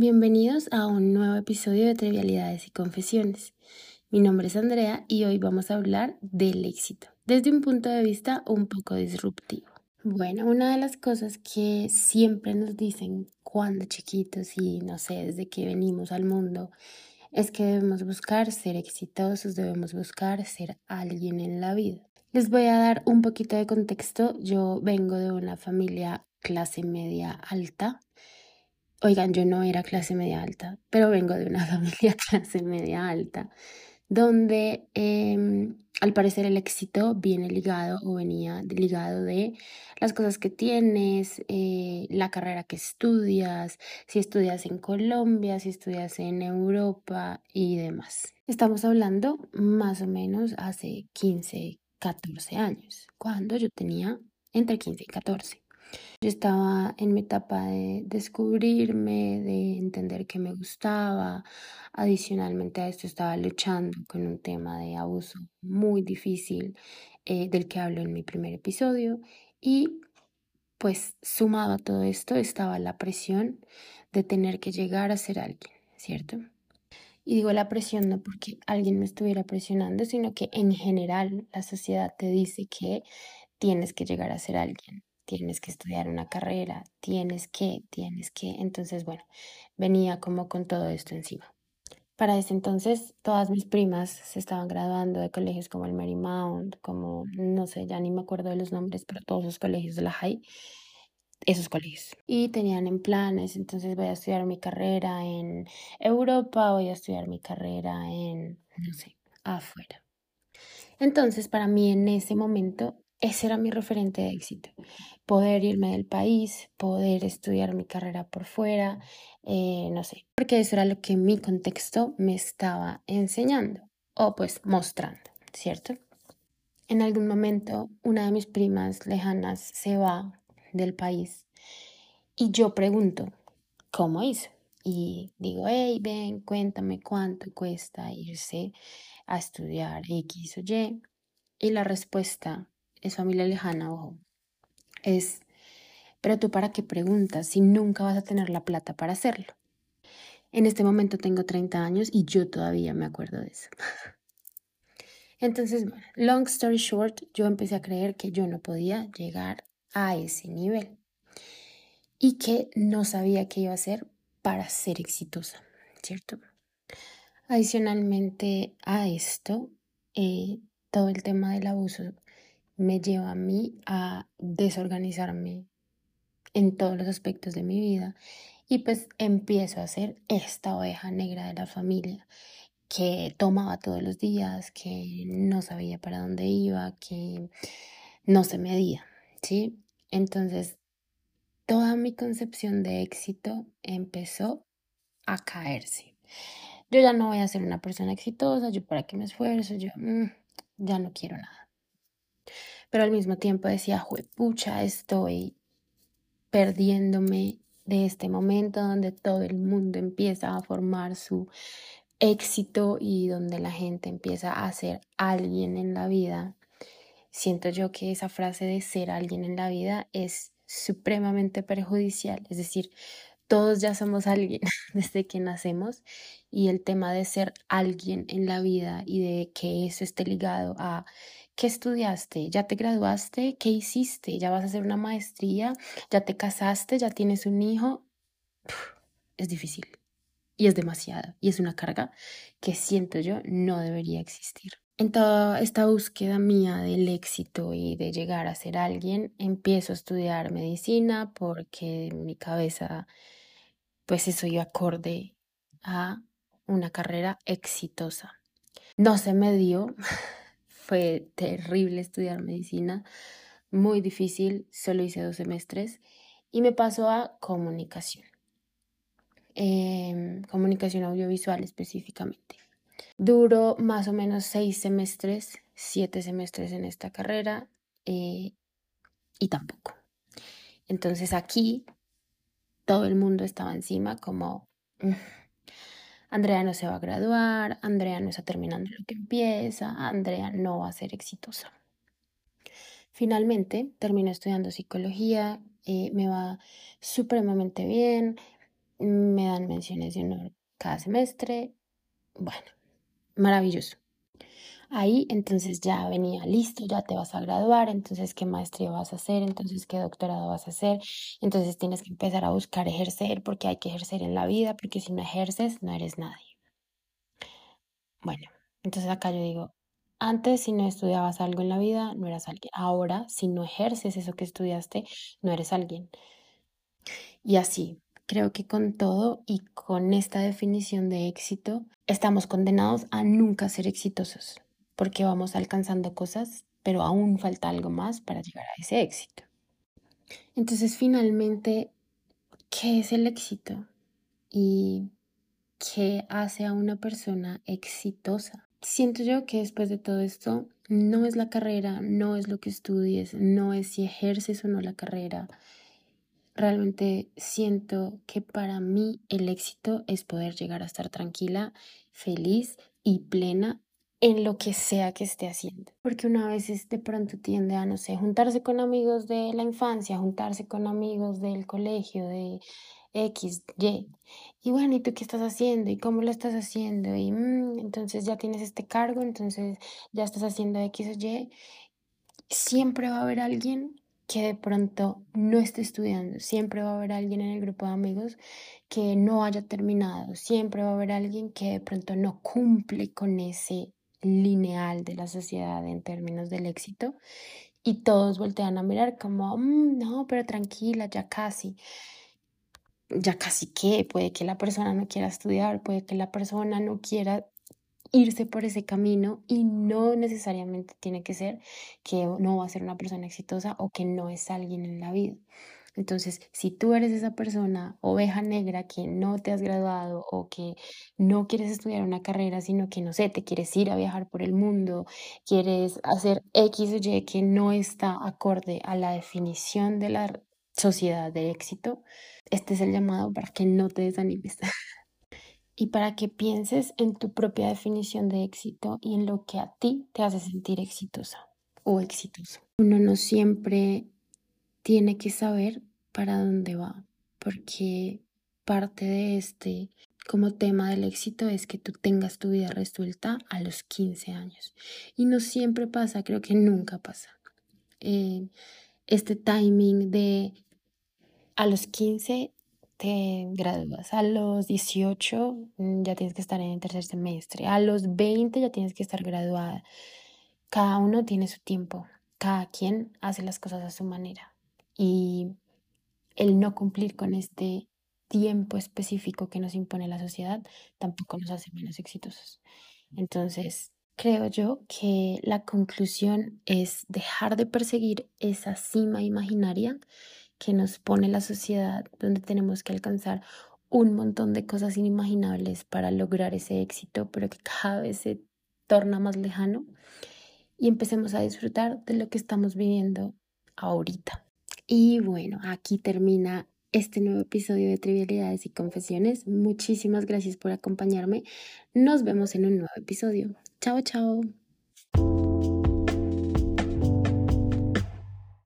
Bienvenidos a un nuevo episodio de Trivialidades y Confesiones. Mi nombre es Andrea y hoy vamos a hablar del éxito, desde un punto de vista un poco disruptivo. Bueno, una de las cosas que siempre nos dicen cuando chiquitos y no sé, desde que venimos al mundo, es que debemos buscar ser exitosos, debemos buscar ser alguien en la vida. Les voy a dar un poquito de contexto. Yo vengo de una familia clase media alta. Oigan, yo no era clase media alta, pero vengo de una familia clase media alta, donde em, al parecer el éxito viene ligado o venía ligado de las cosas que tienes, eh, la carrera que estudias, si estudias en Colombia, si estudias en Europa y demás. Estamos hablando más o menos hace 15, 14 años, cuando yo tenía entre 15 y 14. Yo estaba en mi etapa de descubrirme, de entender que me gustaba. Adicionalmente a esto estaba luchando con un tema de abuso muy difícil eh, del que hablo en mi primer episodio. Y pues sumado a todo esto estaba la presión de tener que llegar a ser alguien, ¿cierto? Y digo la presión no porque alguien me estuviera presionando, sino que en general la sociedad te dice que tienes que llegar a ser alguien tienes que estudiar una carrera, tienes que, tienes que. Entonces, bueno, venía como con todo esto encima. Para ese entonces, todas mis primas se estaban graduando de colegios como el Marymount, como, no sé, ya ni me acuerdo de los nombres, pero todos los colegios de la high, esos colegios. Y tenían en planes, entonces voy a estudiar mi carrera en Europa, voy a estudiar mi carrera en, no sé, afuera. Entonces, para mí en ese momento ese era mi referente de éxito. Poder irme del país, poder estudiar mi carrera por fuera, eh, no sé, porque eso era lo que mi contexto me estaba enseñando o pues mostrando, ¿cierto? En algún momento una de mis primas lejanas se va del país y yo pregunto, ¿cómo hizo? Y digo, hey, ven, cuéntame cuánto cuesta irse a estudiar X o Y. Y la respuesta es familia lejana, ojo, es, pero tú para qué preguntas si nunca vas a tener la plata para hacerlo. En este momento tengo 30 años y yo todavía me acuerdo de eso. Entonces, bueno, long story short, yo empecé a creer que yo no podía llegar a ese nivel y que no sabía qué iba a hacer para ser exitosa, ¿cierto? Adicionalmente a esto, eh, todo el tema del abuso me lleva a mí a desorganizarme en todos los aspectos de mi vida y pues empiezo a ser esta oveja negra de la familia que tomaba todos los días, que no sabía para dónde iba, que no se medía, ¿sí? Entonces, toda mi concepción de éxito empezó a caerse. Yo ya no voy a ser una persona exitosa, yo para qué me esfuerzo, yo mm, ya no quiero nada pero al mismo tiempo decía, pucha, estoy perdiéndome de este momento donde todo el mundo empieza a formar su éxito y donde la gente empieza a ser alguien en la vida. Siento yo que esa frase de ser alguien en la vida es supremamente perjudicial, es decir, todos ya somos alguien desde que nacemos y el tema de ser alguien en la vida y de que eso esté ligado a ¿Qué estudiaste? ¿Ya te graduaste? ¿Qué hiciste? ¿Ya vas a hacer una maestría? ¿Ya te casaste? ¿Ya tienes un hijo? es difícil y es demasiado y es una carga que siento yo no debería existir. En toda esta búsqueda mía del éxito y de llegar a ser alguien, empiezo a estudiar medicina porque en mi cabeza pues eso iba acorde a una carrera exitosa. No se me dio, fue terrible estudiar medicina, muy difícil, solo hice dos semestres y me pasó a comunicación, em, comunicación audiovisual específicamente. Duro más o menos seis semestres, siete semestres en esta carrera eh, y tampoco. Entonces aquí todo el mundo estaba encima como... Andrea no se va a graduar, Andrea no está terminando lo que empieza, Andrea no va a ser exitosa. Finalmente termino estudiando psicología, eh, me va supremamente bien, me dan menciones de honor cada semestre. Bueno, maravilloso. Ahí entonces ya venía listo, ya te vas a graduar, entonces qué maestría vas a hacer, entonces qué doctorado vas a hacer, entonces tienes que empezar a buscar ejercer porque hay que ejercer en la vida, porque si no ejerces no eres nadie. Bueno, entonces acá yo digo, antes si no estudiabas algo en la vida, no eras alguien. Ahora, si no ejerces eso que estudiaste, no eres alguien. Y así, creo que con todo y con esta definición de éxito, estamos condenados a nunca ser exitosos, porque vamos alcanzando cosas, pero aún falta algo más para llegar a ese éxito. Entonces, finalmente, ¿qué es el éxito? ¿Y qué hace a una persona exitosa? Siento yo que después de todo esto, no es la carrera, no es lo que estudies, no es si ejerces o no la carrera. Realmente siento que para mí el éxito es poder llegar a estar tranquila, feliz y plena en lo que sea que esté haciendo. Porque una vez de pronto tiende a, no sé, juntarse con amigos de la infancia, juntarse con amigos del colegio, de X, Y. Y bueno, ¿y tú qué estás haciendo? ¿Y cómo lo estás haciendo? Y mm, entonces ya tienes este cargo, entonces ya estás haciendo X o Y. Siempre va a haber alguien que de pronto no esté estudiando, siempre va a haber alguien en el grupo de amigos que no haya terminado, siempre va a haber alguien que de pronto no cumple con ese lineal de la sociedad en términos del éxito y todos voltean a mirar como, mm, no, pero tranquila, ya casi ya casi que puede que la persona no quiera estudiar, puede que la persona no quiera irse por ese camino y no necesariamente tiene que ser que no va a ser una persona exitosa o que no es alguien en la vida. Entonces, si tú eres esa persona oveja negra que no te has graduado o que no quieres estudiar una carrera, sino que, no sé, te quieres ir a viajar por el mundo, quieres hacer X o Y que no está acorde a la definición de la sociedad de éxito, este es el llamado para que no te desanimes y para que pienses en tu propia definición de éxito y en lo que a ti te hace sentir exitosa o exitoso. Uno no siempre tiene que saber para dónde va, porque parte de este como tema del éxito es que tú tengas tu vida resuelta a los 15 años. Y no siempre pasa, creo que nunca pasa. Eh, este timing de a los 15 te gradúas, a los 18 mm, ya tienes que estar en el tercer semestre, a los 20 ya tienes que estar graduada. Cada uno tiene su tiempo, cada quien hace las cosas a su manera. Y el no cumplir con este tiempo específico que nos impone la sociedad tampoco nos hace menos exitosos. Entonces, creo yo que la conclusión es dejar de perseguir esa cima imaginaria que nos pone la sociedad, donde tenemos que alcanzar un montón de cosas inimaginables para lograr ese éxito, pero que cada vez se torna más lejano y empecemos a disfrutar de lo que estamos viviendo ahorita. Y bueno, aquí termina este nuevo episodio de Trivialidades y Confesiones. Muchísimas gracias por acompañarme. Nos vemos en un nuevo episodio. Chao, chao.